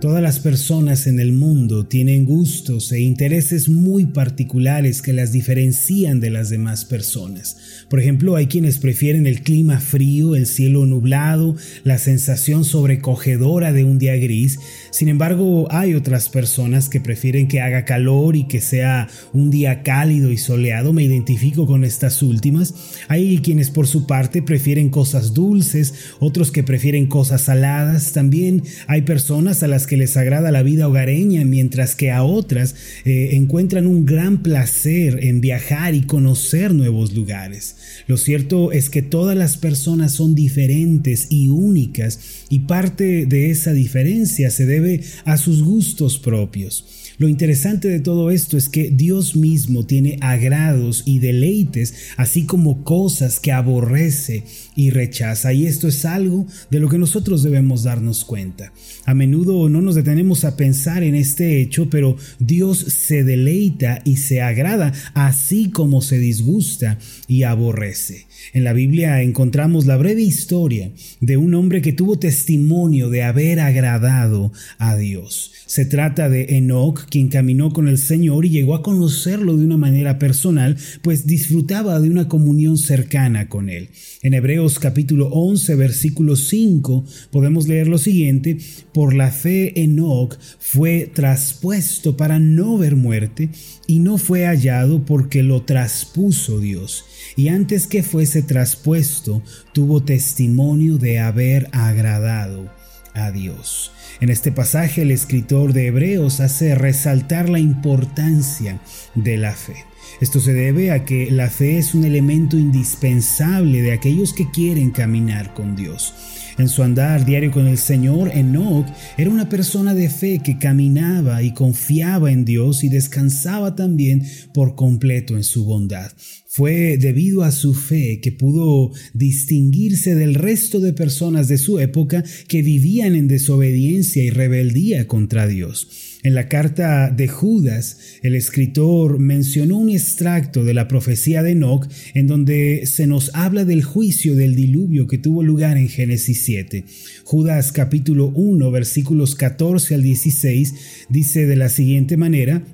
Todas las personas en el mundo tienen gustos e intereses muy particulares que las diferencian de las demás personas. Por ejemplo, hay quienes prefieren el clima frío, el cielo nublado, la sensación sobrecogedora de un día gris. Sin embargo, hay otras personas que prefieren que haga calor y que sea un día cálido y soleado. Me identifico con estas últimas. Hay quienes por su parte prefieren cosas dulces, otros que prefieren cosas saladas. También hay personas a las que les agrada la vida hogareña, mientras que a otras eh, encuentran un gran placer en viajar y conocer nuevos lugares. Lo cierto es que todas las personas son diferentes y únicas y parte de esa diferencia se debe a sus gustos propios. Lo interesante de todo esto es que Dios mismo tiene agrados y deleites, así como cosas que aborrece y rechaza. Y esto es algo de lo que nosotros debemos darnos cuenta. A menudo no nos detenemos a pensar en este hecho, pero Dios se deleita y se agrada, así como se disgusta y aborrece. En la Biblia encontramos la breve historia de un hombre que tuvo testimonio de haber agradado a Dios. Se trata de Enoch, quien caminó con el Señor y llegó a conocerlo de una manera personal, pues disfrutaba de una comunión cercana con él. En Hebreos capítulo 11, versículo 5, podemos leer lo siguiente, por la fe Enoch fue traspuesto para no ver muerte y no fue hallado porque lo traspuso Dios. Y antes que traspuesto, tuvo testimonio de haber agradado a Dios. En este pasaje el escritor de Hebreos hace resaltar la importancia de la fe. Esto se debe a que la fe es un elemento indispensable de aquellos que quieren caminar con Dios. En su andar diario con el Señor, Enoch era una persona de fe que caminaba y confiaba en Dios y descansaba también por completo en su bondad. Fue debido a su fe que pudo distinguirse del resto de personas de su época que vivían en desobediencia y rebeldía contra Dios. En la carta de Judas, el escritor mencionó un extracto de la profecía de Enoch en donde se nos habla del juicio del diluvio que tuvo lugar en Génesis 7. Judas capítulo 1 versículos 14 al 16 dice de la siguiente manera,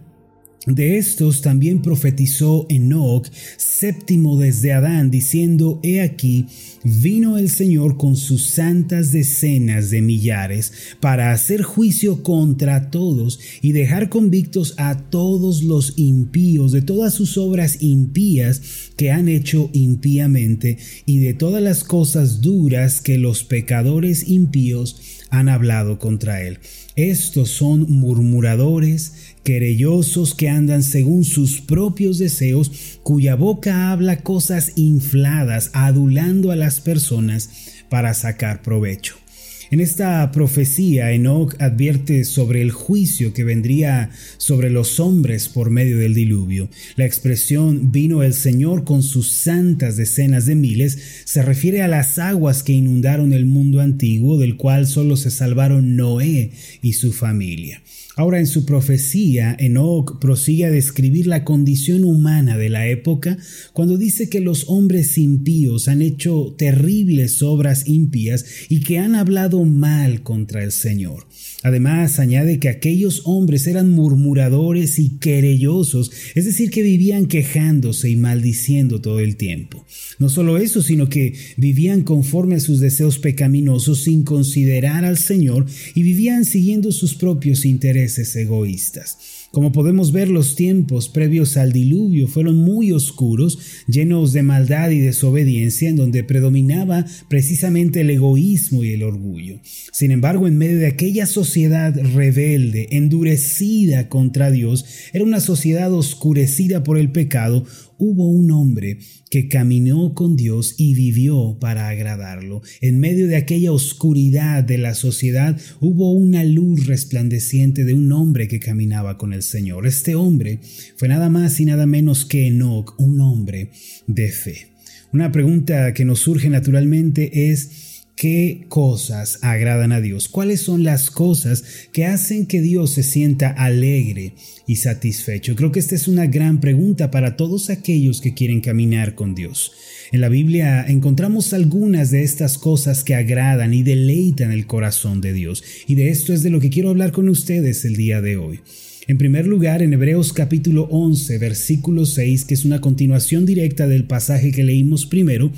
de estos también profetizó Enoch, séptimo desde Adán, diciendo, He aquí, vino el Señor con sus santas decenas de millares para hacer juicio contra todos y dejar convictos a todos los impíos de todas sus obras impías que han hecho impíamente y de todas las cosas duras que los pecadores impíos han hablado contra él. Estos son murmuradores, querellosos que andan según sus propios deseos, cuya boca habla cosas infladas, adulando a las personas para sacar provecho. En esta profecía, Enoch advierte sobre el juicio que vendría sobre los hombres por medio del diluvio. La expresión vino el Señor con sus santas decenas de miles se refiere a las aguas que inundaron el mundo antiguo, del cual solo se salvaron Noé y su familia. Ahora en su profecía, Enoch prosigue a describir la condición humana de la época cuando dice que los hombres impíos han hecho terribles obras impías y que han hablado mal contra el Señor. Además, añade que aquellos hombres eran murmuradores y querellosos, es decir, que vivían quejándose y maldiciendo todo el tiempo. No solo eso, sino que vivían conforme a sus deseos pecaminosos sin considerar al Señor y vivían siguiendo sus propios intereses egoístas. Como podemos ver, los tiempos previos al diluvio fueron muy oscuros, llenos de maldad y desobediencia, en donde predominaba precisamente el egoísmo y el orgullo. Sin embargo, en medio de aquella sociedad rebelde, endurecida contra Dios, era una sociedad oscurecida por el pecado, hubo un hombre que caminó con Dios y vivió para agradarlo. En medio de aquella oscuridad de la sociedad hubo una luz resplandeciente de un hombre que caminaba con el Señor. Este hombre fue nada más y nada menos que Enoch, un hombre de fe. Una pregunta que nos surge naturalmente es, ¿Qué cosas agradan a Dios? ¿Cuáles son las cosas que hacen que Dios se sienta alegre y satisfecho? Creo que esta es una gran pregunta para todos aquellos que quieren caminar con Dios. En la Biblia encontramos algunas de estas cosas que agradan y deleitan el corazón de Dios. Y de esto es de lo que quiero hablar con ustedes el día de hoy. En primer lugar, en Hebreos capítulo 11, versículo 6, que es una continuación directa del pasaje que leímos primero,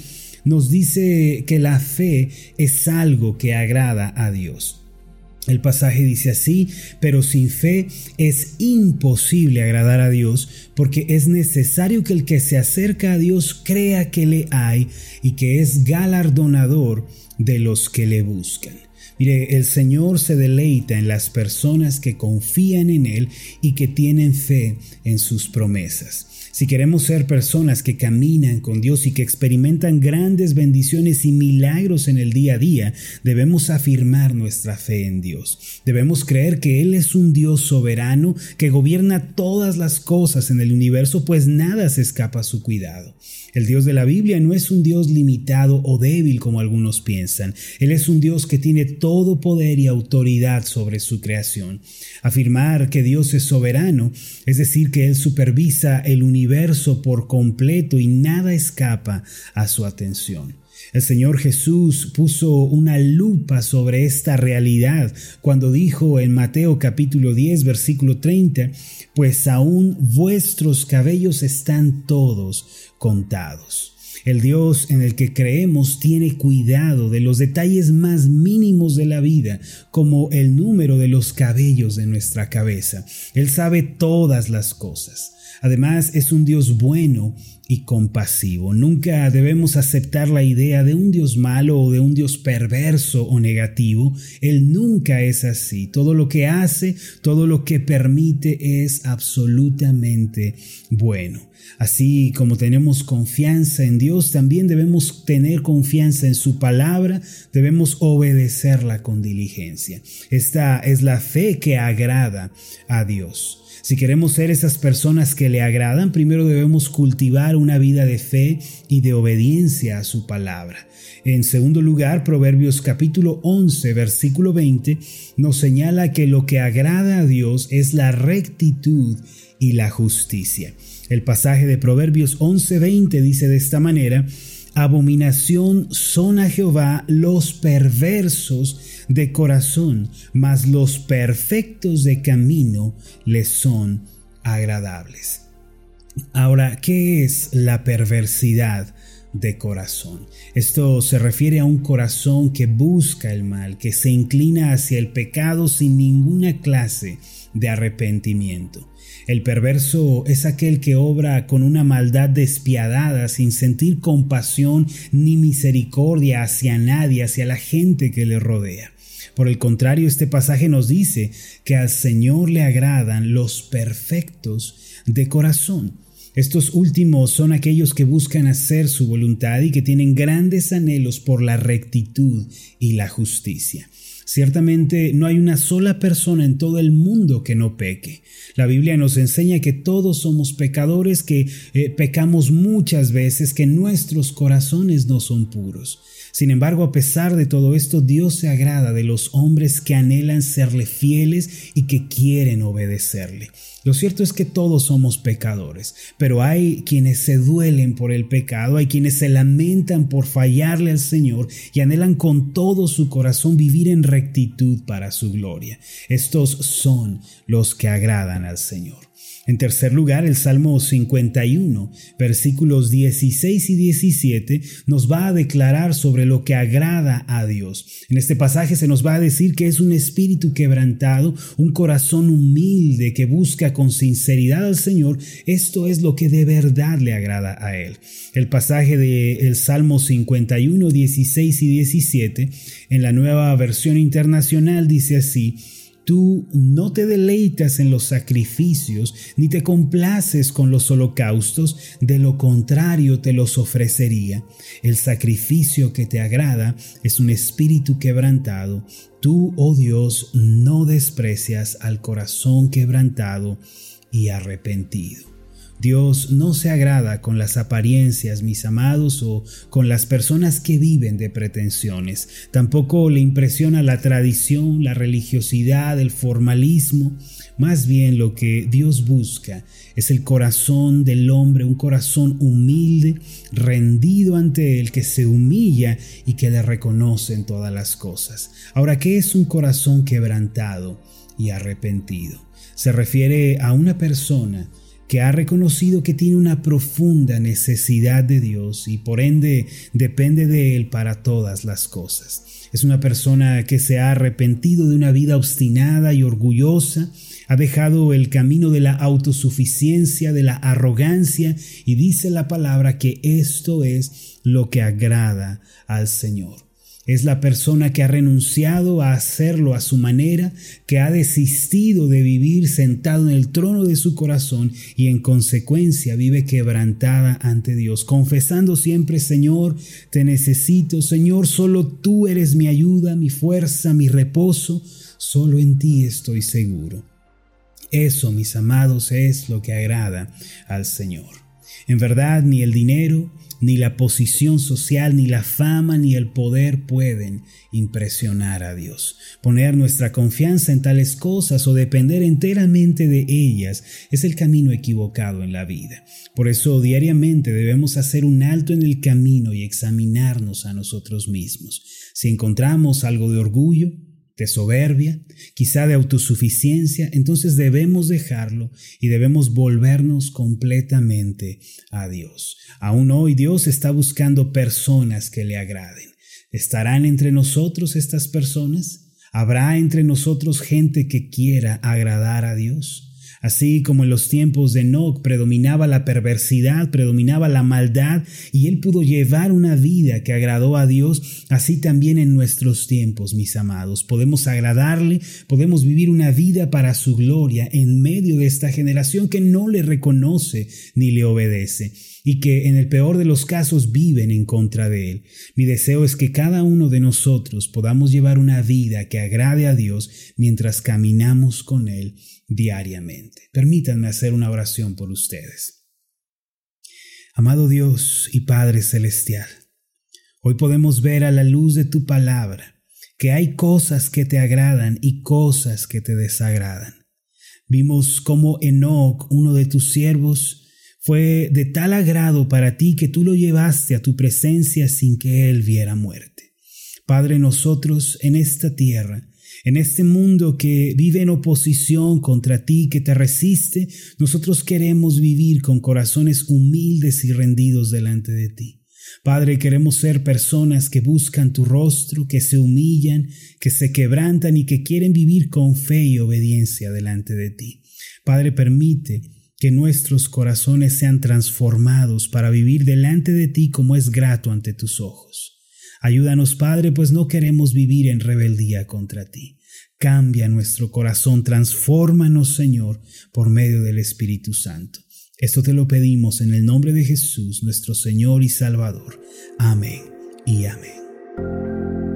nos dice que la fe es algo que agrada a Dios. El pasaje dice así, pero sin fe es imposible agradar a Dios porque es necesario que el que se acerca a Dios crea que le hay y que es galardonador de los que le buscan. Mire, el Señor se deleita en las personas que confían en Él y que tienen fe en sus promesas. Si queremos ser personas que caminan con Dios y que experimentan grandes bendiciones y milagros en el día a día, debemos afirmar nuestra fe en Dios. Debemos creer que Él es un Dios soberano que gobierna todas las cosas en el universo, pues nada se escapa a su cuidado. El Dios de la Biblia no es un Dios limitado o débil como algunos piensan. Él es un Dios que tiene todo poder y autoridad sobre su creación. Afirmar que Dios es soberano, es decir, que Él supervisa el universo por completo y nada escapa a su atención. El Señor Jesús puso una lupa sobre esta realidad cuando dijo en Mateo capítulo 10 versículo 30, pues aún vuestros cabellos están todos contados. El Dios en el que creemos tiene cuidado de los detalles más mínimos de la vida, como el número de los cabellos de nuestra cabeza. Él sabe todas las cosas. Además, es un Dios bueno y compasivo. Nunca debemos aceptar la idea de un Dios malo o de un Dios perverso o negativo. Él nunca es así. Todo lo que hace, todo lo que permite es absolutamente bueno. Así como tenemos confianza en Dios, también debemos tener confianza en su palabra, debemos obedecerla con diligencia. Esta es la fe que agrada a Dios. Si queremos ser esas personas que le agradan, primero debemos cultivar una vida de fe y de obediencia a su palabra. En segundo lugar, Proverbios capítulo 11, versículo 20, nos señala que lo que agrada a Dios es la rectitud y la justicia. El pasaje de Proverbios 11:20 dice de esta manera, Abominación son a Jehová los perversos de corazón, mas los perfectos de camino les son agradables. Ahora, ¿qué es la perversidad de corazón? Esto se refiere a un corazón que busca el mal, que se inclina hacia el pecado sin ninguna clase de arrepentimiento. El perverso es aquel que obra con una maldad despiadada sin sentir compasión ni misericordia hacia nadie, hacia la gente que le rodea. Por el contrario, este pasaje nos dice que al Señor le agradan los perfectos de corazón. Estos últimos son aquellos que buscan hacer su voluntad y que tienen grandes anhelos por la rectitud y la justicia. Ciertamente no hay una sola persona en todo el mundo que no peque. La Biblia nos enseña que todos somos pecadores, que eh, pecamos muchas veces, que nuestros corazones no son puros. Sin embargo, a pesar de todo esto, Dios se agrada de los hombres que anhelan serle fieles y que quieren obedecerle. Lo cierto es que todos somos pecadores, pero hay quienes se duelen por el pecado, hay quienes se lamentan por fallarle al Señor y anhelan con todo su corazón vivir en rectitud para su gloria. Estos son los que agradan al Señor. En tercer lugar, el Salmo 51, versículos 16 y 17, nos va a declarar sobre lo que agrada a Dios. En este pasaje se nos va a decir que es un espíritu quebrantado, un corazón humilde que busca con sinceridad al Señor. Esto es lo que de verdad le agrada a Él. El pasaje del Salmo 51, 16 y 17, en la nueva versión internacional, dice así, Tú no te deleitas en los sacrificios, ni te complaces con los holocaustos, de lo contrario te los ofrecería. El sacrificio que te agrada es un espíritu quebrantado. Tú, oh Dios, no desprecias al corazón quebrantado y arrepentido. Dios no se agrada con las apariencias, mis amados, o con las personas que viven de pretensiones. Tampoco le impresiona la tradición, la religiosidad, el formalismo. Más bien lo que Dios busca es el corazón del hombre, un corazón humilde, rendido ante Él, que se humilla y que le reconoce en todas las cosas. Ahora, ¿qué es un corazón quebrantado y arrepentido? Se refiere a una persona que ha reconocido que tiene una profunda necesidad de Dios y por ende depende de Él para todas las cosas. Es una persona que se ha arrepentido de una vida obstinada y orgullosa, ha dejado el camino de la autosuficiencia, de la arrogancia y dice la palabra que esto es lo que agrada al Señor. Es la persona que ha renunciado a hacerlo a su manera, que ha desistido de vivir sentado en el trono de su corazón y en consecuencia vive quebrantada ante Dios, confesando siempre, Señor, te necesito, Señor, solo tú eres mi ayuda, mi fuerza, mi reposo, solo en ti estoy seguro. Eso, mis amados, es lo que agrada al Señor. En verdad, ni el dinero, ni la posición social, ni la fama, ni el poder pueden impresionar a Dios. Poner nuestra confianza en tales cosas o depender enteramente de ellas es el camino equivocado en la vida. Por eso diariamente debemos hacer un alto en el camino y examinarnos a nosotros mismos. Si encontramos algo de orgullo, de soberbia, quizá de autosuficiencia, entonces debemos dejarlo y debemos volvernos completamente a Dios. Aún hoy Dios está buscando personas que le agraden. ¿Estarán entre nosotros estas personas? ¿Habrá entre nosotros gente que quiera agradar a Dios? Así como en los tiempos de Enoch predominaba la perversidad, predominaba la maldad, y él pudo llevar una vida que agradó a Dios, así también en nuestros tiempos, mis amados. Podemos agradarle, podemos vivir una vida para su gloria en medio de esta generación que no le reconoce ni le obedece y que en el peor de los casos viven en contra de Él. Mi deseo es que cada uno de nosotros podamos llevar una vida que agrade a Dios mientras caminamos con Él diariamente. Permítanme hacer una oración por ustedes. Amado Dios y Padre Celestial, hoy podemos ver a la luz de tu palabra que hay cosas que te agradan y cosas que te desagradan. Vimos cómo Enoch, uno de tus siervos, fue de tal agrado para ti que tú lo llevaste a tu presencia sin que él viera muerte. Padre, nosotros en esta tierra, en este mundo que vive en oposición contra ti, que te resiste, nosotros queremos vivir con corazones humildes y rendidos delante de ti. Padre, queremos ser personas que buscan tu rostro, que se humillan, que se quebrantan y que quieren vivir con fe y obediencia delante de ti. Padre, permite que nuestros corazones sean transformados para vivir delante de ti como es grato ante tus ojos. Ayúdanos, Padre, pues no queremos vivir en rebeldía contra ti. Cambia nuestro corazón, transfórmanos, Señor, por medio del Espíritu Santo. Esto te lo pedimos en el nombre de Jesús, nuestro Señor y Salvador. Amén y amén.